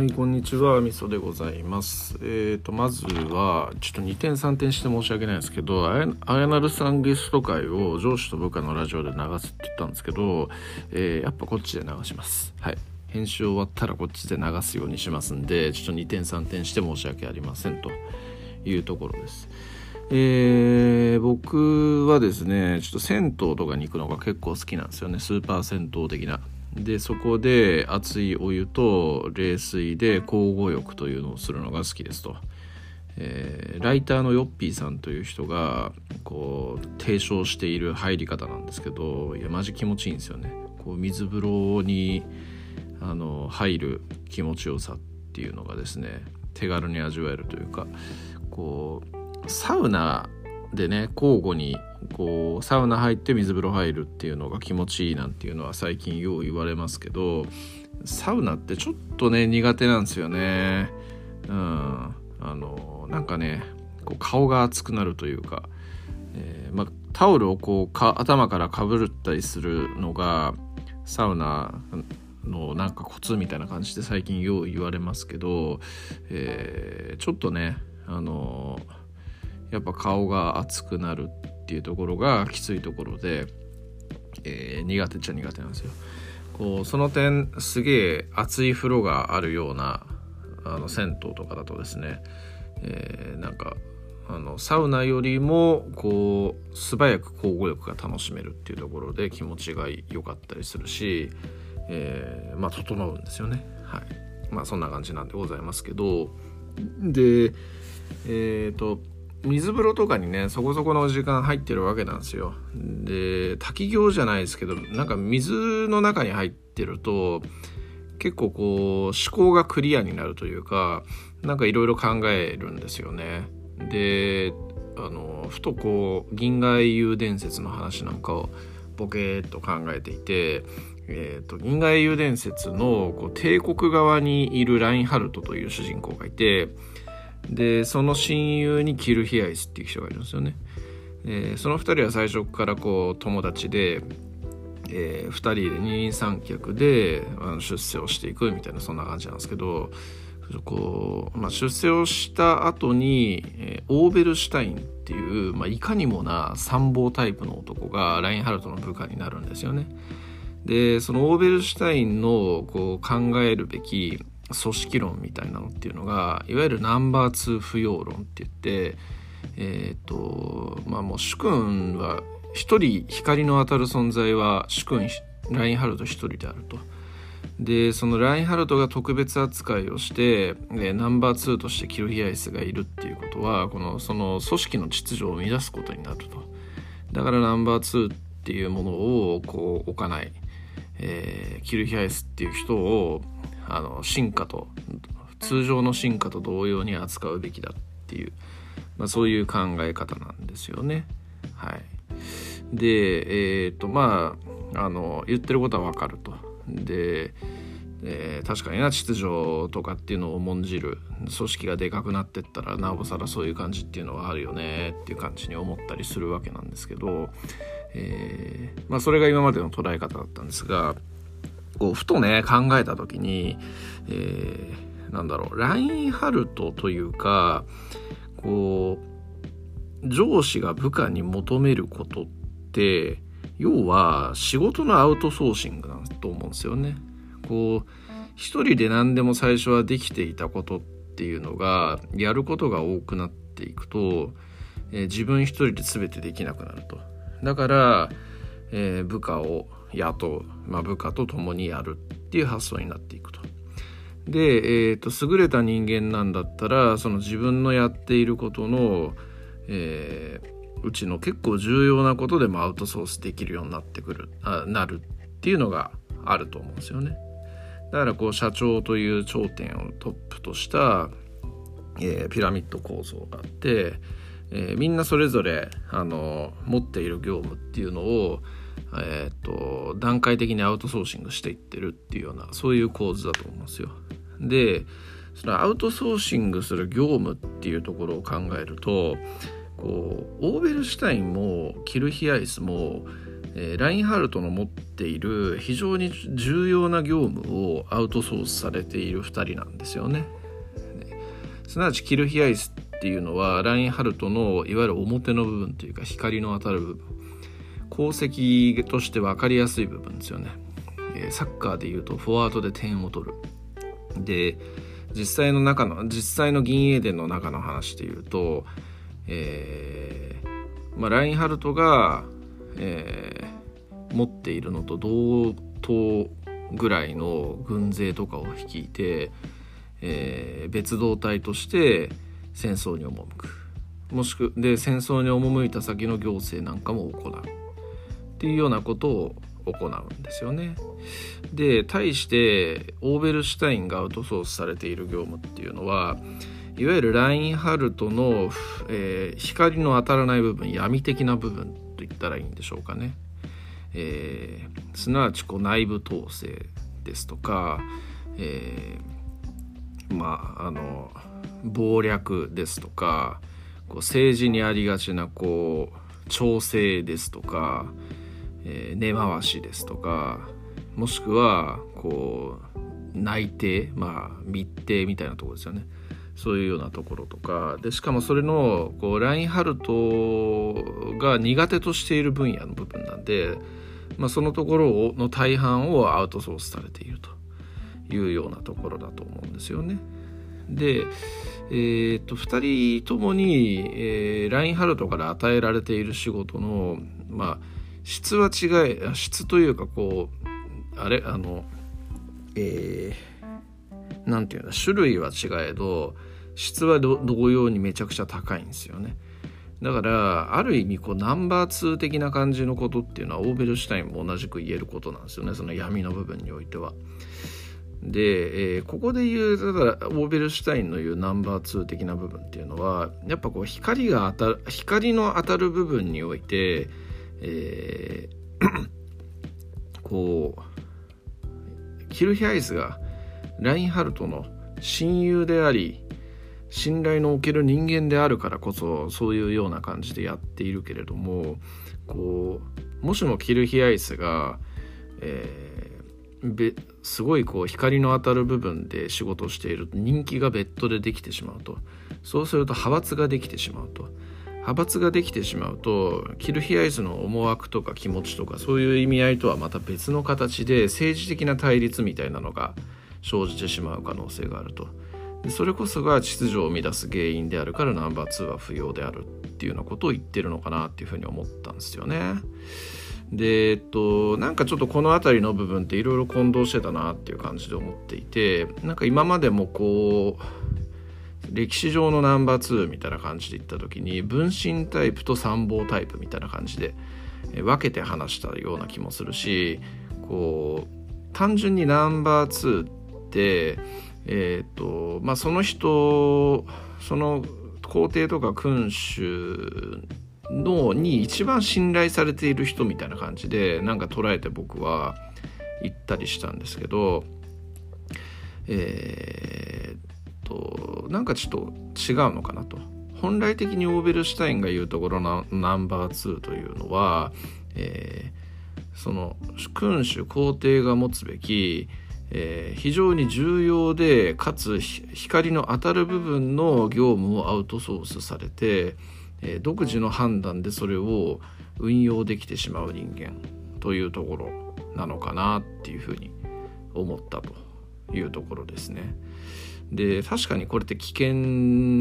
はい、こんにちは、みそでございます。えっ、ー、と、まずは、ちょっと2点3点して申し訳ないですけど、あやなるさんゲスト会を上司と部下のラジオで流すって言ったんですけど、えー、やっぱこっちで流します。はい。編集終わったらこっちで流すようにしますんで、ちょっと2点3点して申し訳ありませんというところです。えー、僕はですね、ちょっと銭湯とかに行くのが結構好きなんですよね。スーパー銭湯的な。でそこで熱いお湯と冷水で交互浴というのをするのが好きですと、えー、ライターのヨッピーさんという人がこう提唱している入り方なんですけどいやマジ気持ちいいんですよね。こう水風呂にあの入る気持ちよさっていうのがですね手軽に味わえるというかこうサウナでね交互にこうサウナ入って水風呂入るっていうのが気持ちいいなんていうのは最近よう言われますけどサウナってちょっとね苦手なんですよね。うん。あのなんかねこう顔が熱くなるというか、えー、まあ、タオルをこうか頭からかぶったりするのがサウナのなんかコツみたいな感じで最近よう言われますけど、えー、ちょっとねあのやっぱ顔が熱くなるってていうところがきついところで、えー、苦手っちゃ苦手なんですよ。こうその点すげえ熱い風呂があるようなあの銭湯とかだとですね、えー、なんかあのサウナよりもこう素早く交互浴が楽しめるっていうところで気持ちが良かったりするし、えー、まあ整うんですよね。はい。まあそんな感じなんでございますけど。でえっ、ー、と水風呂とかにねそこそこの時間入ってるわけなんですよ。で滝行じゃないですけどなんか水の中に入ってると結構こう思考がクリアになるというかなんかいろいろ考えるんですよね。であのふとこう銀河英雄伝説の話なんかをボケーっと考えていてえーと、銀河英雄伝説のこう帝国側にいるラインハルトという主人公がいてでその親友にキルヒアイスっていう人がいるんですよね、えー、その2人は最初からこう友達で、えー、2人で二人三脚であの出世をしていくみたいなそんな感じなんですけどこう、まあ、出世をした後に、えー、オーベルシュタインっていう、まあ、いかにもな参謀タイプの男がラインハルトの部下になるんですよね。でそのオーベルシュタインのこう考えるべき組織論みたいなのっていうのがいわゆるナンバー2不要論って言ってえっ、ー、とまあもう主君は一人光の当たる存在は主君ラインハルト一人であると。でそのラインハルトが特別扱いをして、えナンバー2としてキルヒアイスがいるっていうことはこのその組織の秩序を乱すことになるとだからナンバー2っていうものをこう置かない、えー、キルヒアイスっていう人をあの進化と通常の進化と同様に扱うべきだっていう、まあ、そういう考え方なんですよね。はい、でえっ、ー、とまああの言ってることはわかると。でえー、確かにな秩序とかっていうのを重んじる組織がでかくなってったらなおさらそういう感じっていうのはあるよねっていう感じに思ったりするわけなんですけど、えー、まあ、それが今までの捉え方だったんですがこうふとね考えた時に、えー、なんだろうラインハルトというかこう上司が部下に求めることって要は仕事のアウトソーシングなんと思うんですよね。こう一人で何でも最初はできていたことっていうのがやることが多くなっていくと、えー、自分一人で全てできなくなると。だから、えー、部下を雇う、まあ、部下と共にやるっていう発想になっていくと。で、えーと、優れた人間なんだったらその自分のやっていることの、えー、うちの結構重要なことでもアウトソースできるようになってくるあなるっていうのがあると思うんですよね。だからこう社長という頂点をトップとした、えー、ピラミッド構造があって、えー、みんなそれぞれあの持っている業務っていうのをえーと、段階的にアウトソーシングしていってるっていうようなそういう構図だと思うんですよ。でそのアウトソーシングする業務っていうところを考えるとこうオーベルシュタインもキルヒアイスも、ええー、ラインハルトの持っている非常に重要な業務をアウトソースされている2人なんですよね。すなわちキルヒアイスっていうのはラインハルトのいわゆる表の部分というか光の当たる部分功績として分かりやすい部分ですよね。えサッカーでいうとフォワードで点を取る。で実際の中の実際の銀英伝の中の話でいうと、えーまあ、ラインハルトがえー、持っているのと同等ぐらいの軍勢とかを率いて、えー、別動隊として戦争に赴くもしくで戦争に赴いた先の行政なんかも行うっていうようなことを行うんですよね。で対してオーベルシュタインがアウトソースされている業務っていうのはいわゆるラインハルトの、えー、光の当たらない部分闇的な部分と言ったらいいんでしょうかね。えー、すなわちこう内部統制ですとか、えー、まああの謀略ですとかこう政治にありがちなこう調整ですとか、えー、根回しですとかもしくはこう内定まあ密偵みたいなところですよね。そういうようなところとかでしかもそれのこうラインハルトが苦手としている分野の部分なんで、まあ、そのところをの大半をアウトソースされているというようなところだと思うんですよね。で、えー、っと2人ともに、えー、ラインハルトから与えられている仕事の、まあ、質は違い質というかこうあれあのえー、なんていうんだ種類は違えど質は同様にめちゃくちゃ高いんですよね。だからある意味こうナンバー2的な感じのことっていうのはオーベルシュタインも同じく言えることなんですよねその闇の部分においては。で、えー、ここで言うだオーベルシュタインの言うナンバー2的な部分っていうのはやっぱこう光が当たる光の当たる部分において、えー、こうキルヒアイスがラインハルトの親友であり信頼のおける人間であるからこそそういうような感じでやっているけれどもこうもしもキルヒアイスが、えー、すごいこう光の当たる部分で仕事をしていると人気が別途でできてしまうとそうすると派閥ができてしまうと派閥ができてしまうとキルヒアイスの思惑とか気持ちとかそういう意味合いとはまた別の形で政治的な対立みたいなのが生じてしまう可能性があると。それこそが秩序を乱す原因であるからナンバー2は不要であるっていうようなことを言ってるのかなっていうふうに思ったんですよね。でえっとなんかちょっとこの辺りの部分っていろいろ混同してたなっていう感じで思っていてなんか今までもこう歴史上のナンバー2みたいな感じで言った時に分身タイプと参謀タイプみたいな感じで分けて話したような気もするしこう単純にナンバー2ってえーとまあ、その人その皇帝とか君主のに一番信頼されている人みたいな感じでなんか捉えて僕は言ったりしたんですけどえー、となんかちょっと違うのかなと。本来的にオーベルシュタインが言うところのナンバー2というのは、えー、その君主皇帝が持つべきえー、非常に重要でかつ光の当たる部分の業務をアウトソースされて、えー、独自の判断でそれを運用できてしまう人間というところなのかなっていうふうに思ったというところですね。で確かにこれって危険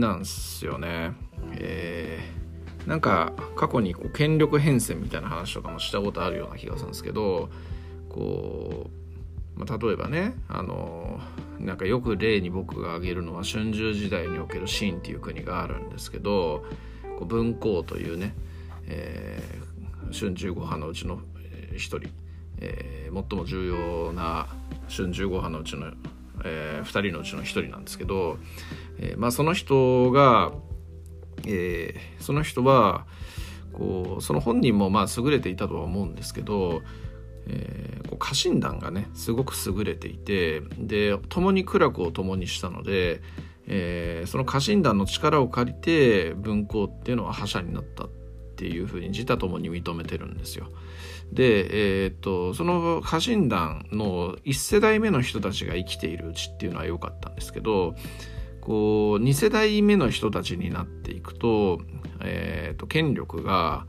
なんすよね。えー、なんか過去にこう権力変遷みたいな話とかもしたことあるような気がするんですけどこうまあ、例えばねあのなんかよく例に僕が挙げるのは春秋時代における秦っていう国があるんですけど文皇というね、えー、春秋五派のうちの一人、えー、最も重要な春秋五派のうちの、えー、2人のうちの1人なんですけど、えーまあ、その人が、えー、その人はこうその本人もまあ優れていたとは思うんですけどえー、こう家臣団がねすごく優れていてで共に苦楽を共にしたので、えー、その家臣団の力を借りて文庫っていうのは覇者になったっていうふうに自他ともに認めてるんですよ。で、えー、っとその家臣団の1世代目の人たちが生きているうちっていうのは良かったんですけどこう2世代目の人たちになっていくと,、えー、っと権力が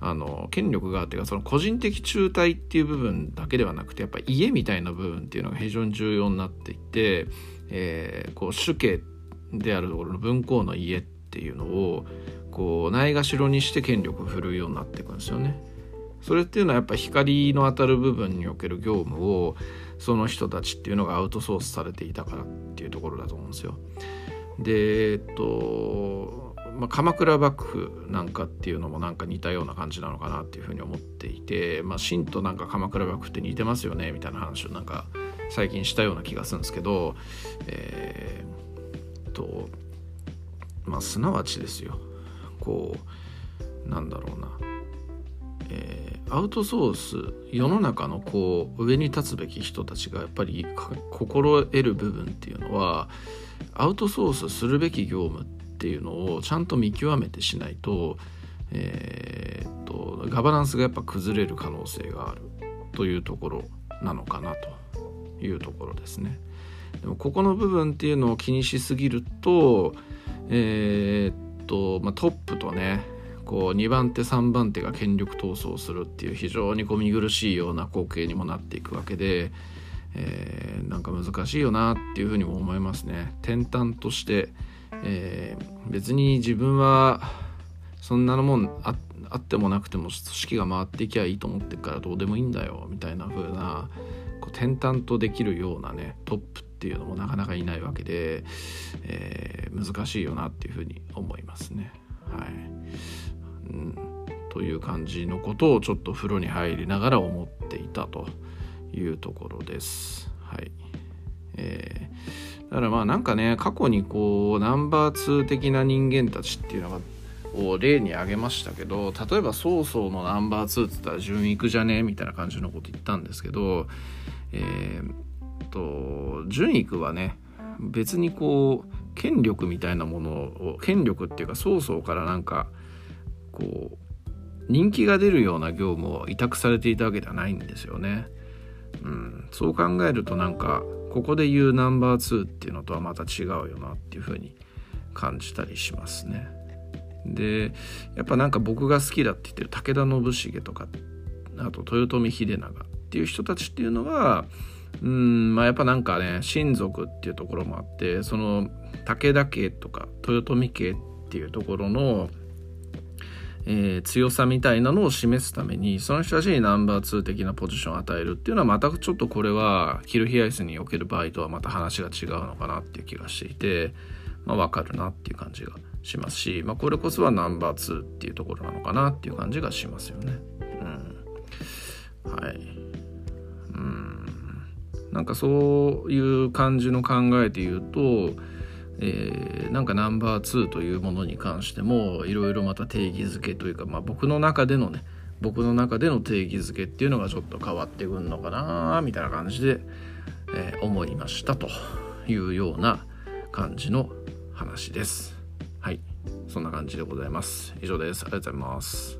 あの権力がっていうかその個人的中退っていう部分だけではなくてやっぱ家みたいな部分っていうのが非常に重要になっていて、えー、こう主家であるところの分校の家っていうのをこうないがしろにして権力を振るうようになっていくんですよね。それっていうのはやっぱ光の当たる部分における業務をその人たちっていうのがアウトソースされていたからっていうところだと思うんですよ。でえっと、まあ、鎌倉幕府なんかっていうのもなんか似たような感じなのかなっていうふうに思っていて、まあ、秦となんか鎌倉幕府って似てますよねみたいな話をなんか最近したような気がするんですけどえー、とまあすなわちですよこうなんだろうなえー、アウトソース世の中のこう上に立つべき人たちがやっぱり心得る部分っていうのはアウトソースするべき業務っていうのをちゃんと見極めてしないと,、えー、っとガバナンスがやっぱ崩れる可能性があるというところなのかなというところですね。でもここの部分っていうのを気にしすぎるとえー、っと、まあ、トップとねこう2番手3番手が権力闘争するっていう非常にこう見苦しいような光景にもなっていくわけで、えー、なんか難しいよなっていうふうにも思いますね。転々として、えー、別に自分はそんなのもんああってもなくても組織が回っていきゃいいと思ってるからどうでもいいんだよみたいな風なこう転々とできるようなねトップっていうのもなかなかいないわけで、えー、難しいよなっていうふうに思いますね。はいうん、という感じのことをちょっと風呂に入りながら思っていたというところです。はいえー、だからまあなんかね過去にこうナンバー2的な人間たちっていうのがを例に挙げましたけど例えば曹操のナンバー2って言ったら順育じゃねみたいな感じのこと言ったんですけどえー、と順育はね別にこう権力みたいなものを権力っていうか曹操からなんかこう人気が出るような業務を委託されていたわけではないんですよね。うん、そう考えるとなんかここで言うナンバー2っていうのとはまた違うよなっていうふうに感じたりしますね。でやっぱなんか僕が好きだって言ってる武田信繁とかあと豊臣秀長っていう人たちっていうのはうんまあやっぱなんかね親族っていうところもあってその武田家とか豊臣家っていうところのえー、強さみたいなのを示すためにその人たちにナンバー2的なポジションを与えるっていうのはまたちょっとこれはキルヒアイスにおける場合とはまた話が違うのかなっていう気がしていて、まあ、分かるなっていう感じがしますし、まあ、これこそはナンバー2っていうところなのかなっていう感じがしますよね。うん、はいうんなんかそういう感じの考えで言うとえー、なんかナンバー2というものに関してもいろいろまた定義づけというか、まあ、僕の中でのね僕の中での定義づけっていうのがちょっと変わってくるのかなみたいな感じで、えー、思いましたというような感じの話です。そんな感じでございます。以上です。ありがとうございます。